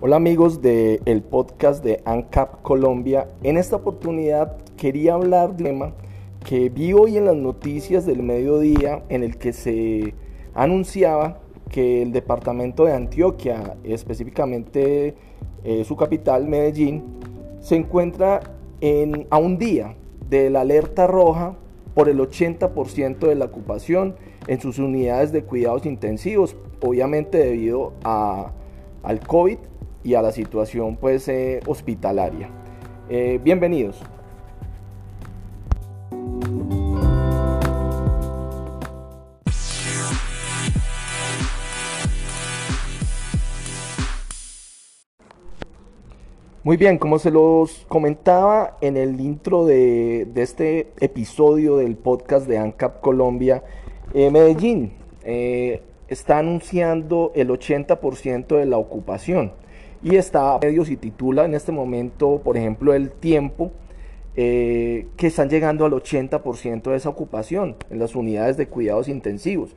Hola amigos del el podcast de ANCAP Colombia. En esta oportunidad quería hablar de un tema que vi hoy en las noticias del mediodía en el que se anunciaba que el departamento de Antioquia, específicamente eh, su capital Medellín, se encuentra en, a un día de la alerta roja por el 80% de la ocupación en sus unidades de cuidados intensivos, obviamente debido a, al COVID a la situación pues eh, hospitalaria. Eh, bienvenidos. Muy bien, como se los comentaba en el intro de, este episodio del podcast de ANCAP Colombia, eh, Medellín está anunciando el 80% de la ocupación y está medios y titula en este momento, por ejemplo, el tiempo, eh, que están llegando al 80% de esa ocupación en las unidades de cuidados intensivos.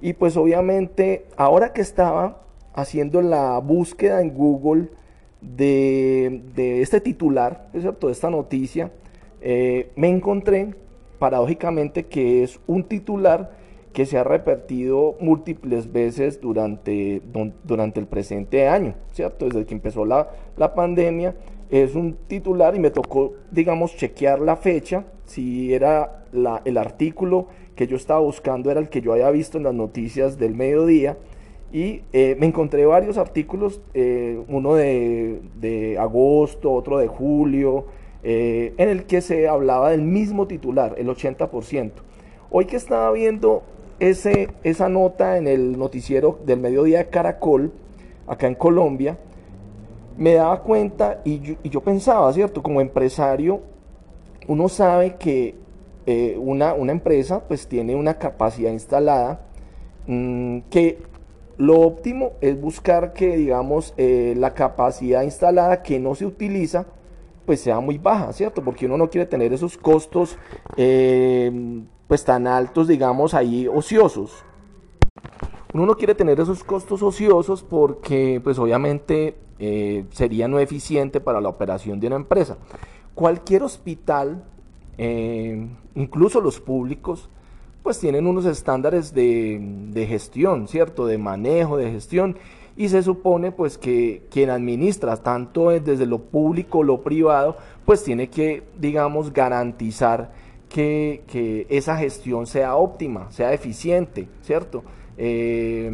Y pues obviamente, ahora que estaba haciendo la búsqueda en Google de, este titular, cierto, de esta noticia, eh, me encontré paradójicamente que es un titular que se ha repetido múltiples veces durante, durante el presente año, ¿cierto? Desde que empezó la, la pandemia, es un titular y me tocó, digamos, chequear la fecha, si era la, el artículo que yo estaba buscando, era el que yo había visto en las noticias del mediodía, y eh, me encontré varios artículos, eh, uno de, de, agosto, otro de julio, eh, en el que se hablaba del mismo titular, el 80%. Hoy que estaba viendo ese, esa nota en el noticiero del mediodía de Caracol, acá en Colombia, me daba cuenta y yo, pensaba, ¿cierto? Como empresario, uno sabe que eh, una, una, empresa pues tiene una capacidad instalada mm, que lo óptimo es buscar que, digamos, eh, la capacidad instalada que no se utiliza, pues sea muy baja, ¿cierto? Porque uno no quiere tener esos costos eh, pues tan altos, digamos, ahí ociosos. Uno no quiere tener esos costos ociosos porque pues obviamente eh, sería no eficiente para la operación de una empresa. Cualquier hospital, eh, incluso los públicos, pues tienen unos estándares de, de, gestión, ¿cierto? De manejo, de gestión. Y se supone pues que quien administra tanto desde lo público o lo privado, pues tiene que, digamos, garantizar que, esa gestión sea óptima, sea eficiente, ¿cierto? Eh,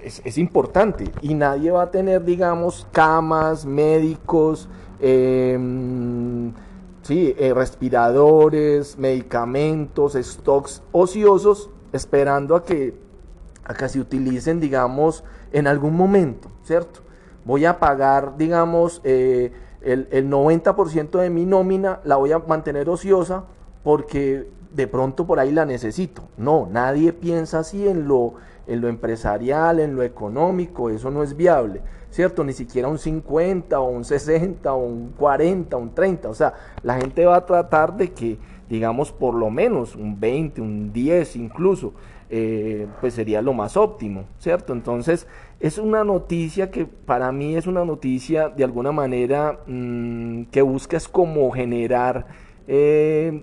es, importante y nadie va a tener, digamos, camas, médicos, em, sí, eh, respiradores, medicamentos, stocks ociosos, esperando a que, a que se utilicen, digamos, en algún momento, ¿cierto? Voy a pagar, digamos, eh, el, 90% de mi nómina la voy a mantener ociosa porque de pronto por ahí la necesito. No, nadie piensa así en lo, en lo empresarial, en lo económico, eso no es viable, ¿cierto? Ni siquiera un 50 o un 60 o un 40, un 30, o sea, la gente va a tratar de que, digamos, por lo menos un 20, un 10 incluso, eh, pues sería lo más óptimo, ¿cierto? Entonces, es una noticia que para mí es una noticia de alguna manera mm, que busca es como generar eh,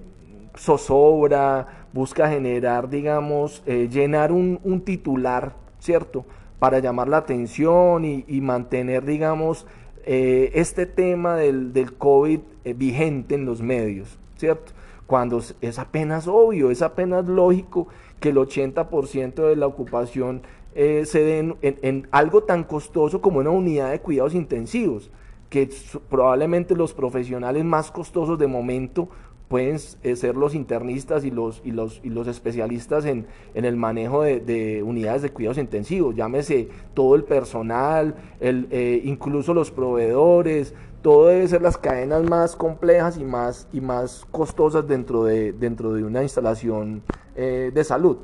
zozobra, busca generar, digamos, eh, llenar un, titular, ¿cierto? Para llamar la atención y, mantener, digamos, este tema del, del COVID vigente en los medios, ¿cierto? Cuando es apenas obvio, es apenas lógico que el 80% de la ocupación eh, se den en, algo tan costoso como una unidad de cuidados intensivos, que probablemente los profesionales más costosos de momento pueden eh, ser los internistas y los, y los, y los especialistas en, el manejo de, unidades de cuidados intensivos, llámese todo el personal, el, eh, incluso los proveedores, todo debe ser las cadenas más complejas y más, y más costosas dentro de, dentro de una instalación eh, de salud.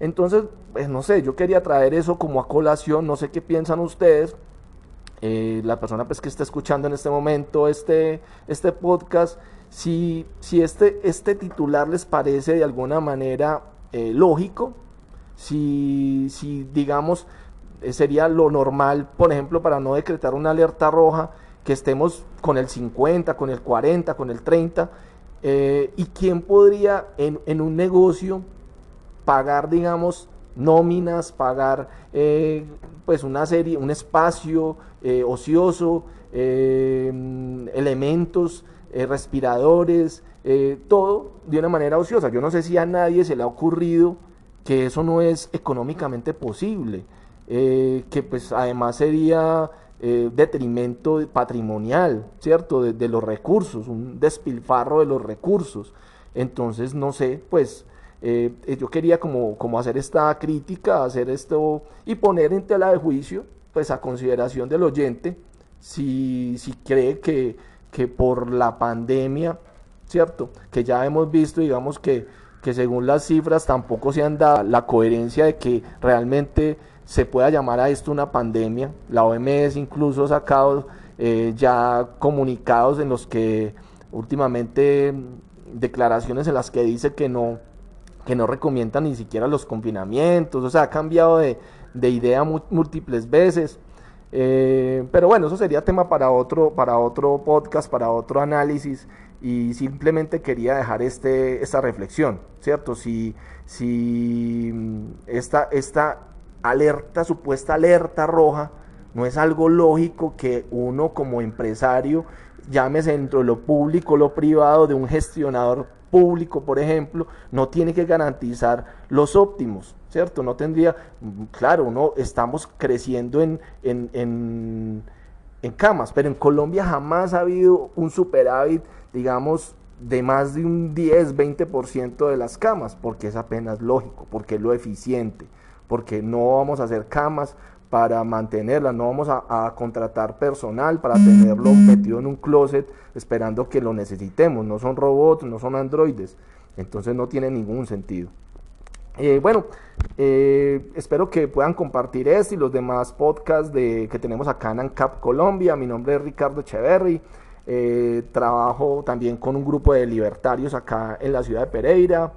Entonces, pues no sé, yo quería traer eso como a colación, no sé qué piensan ustedes, eh, la persona pues que está escuchando en este momento este, este podcast, si, si este, este titular les parece de alguna manera eh, lógico, si, si digamos sería lo normal, por ejemplo, para no decretar una alerta roja, que estemos con el 50, con el 40, con el 30. ¿Y quién podría en, un negocio pagar, digamos, nóminas, pagar eh, pues una serie, un espacio eh, ocioso, eh, elementos, respiradores, todo de una manera ociosa. Yo no sé si a nadie se le ha ocurrido que eso no es económicamente posible, que pues además sería detrimento patrimonial, ¿cierto? De, de los recursos, un despilfarro de los recursos. Entonces, no sé, pues eh, eh, yo quería como, como hacer esta crítica, hacer esto y poner en tela de juicio, pues a consideración del oyente, si, si cree que, que por la pandemia, ¿cierto? Que ya hemos visto, digamos que, que según las cifras tampoco se han dado la coherencia de que realmente se pueda llamar a esto una pandemia. La OMS incluso ha sacado eh, ya comunicados en los que últimamente declaraciones en las que dice que no que no recomienda ni siquiera los confinamientos, o sea, ha cambiado de, idea múltiples veces. Eh, pero bueno, eso sería tema para otro, para otro podcast, para otro análisis y simplemente quería dejar este, esta reflexión, ¿cierto? Si, si mm, esta, esta alerta, supuesta alerta roja, no es algo lógico que uno como empresario, llámese dentro de lo público, lo privado, de un gestionador público, por ejemplo, no tiene que garantizar los óptimos, ¿cierto? No tendría, claro, no estamos creciendo en, en, en, en camas, pero en Colombia jamás ha habido un superávit, digamos, de más de un 10, 20% de las camas, porque es apenas lógico, porque es lo eficiente, porque no vamos a hacer camas para mantenerla, no vamos a, contratar personal para tenerlo metido en un closet esperando que lo necesitemos, no son robots, no son androides, entonces no tiene ningún sentido. Eh, bueno, eh, espero que puedan compartir este y los demás podcasts de, que tenemos acá en ANCAP Colombia. Mi nombre es Ricardo Echeverry. Eh, trabajo también con un grupo de libertarios acá en la ciudad de Pereira,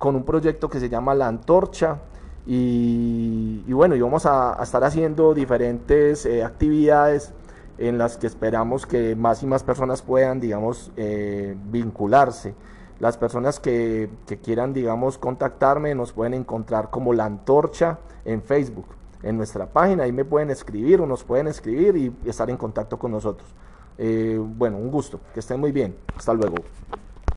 con un proyecto que se llama La Antorcha. Y, bueno, y vamos a, estar haciendo diferentes eh, actividades en las que esperamos que más y más personas puedan, digamos, eh, vincularse. Las personas que, quieran, digamos, contactarme nos pueden encontrar como La Antorcha en Facebook, en nuestra página. Ahí me pueden escribir o nos pueden escribir y estar en contacto con nosotros. Eh, bueno, un gusto. Que estén muy bien. Hasta luego.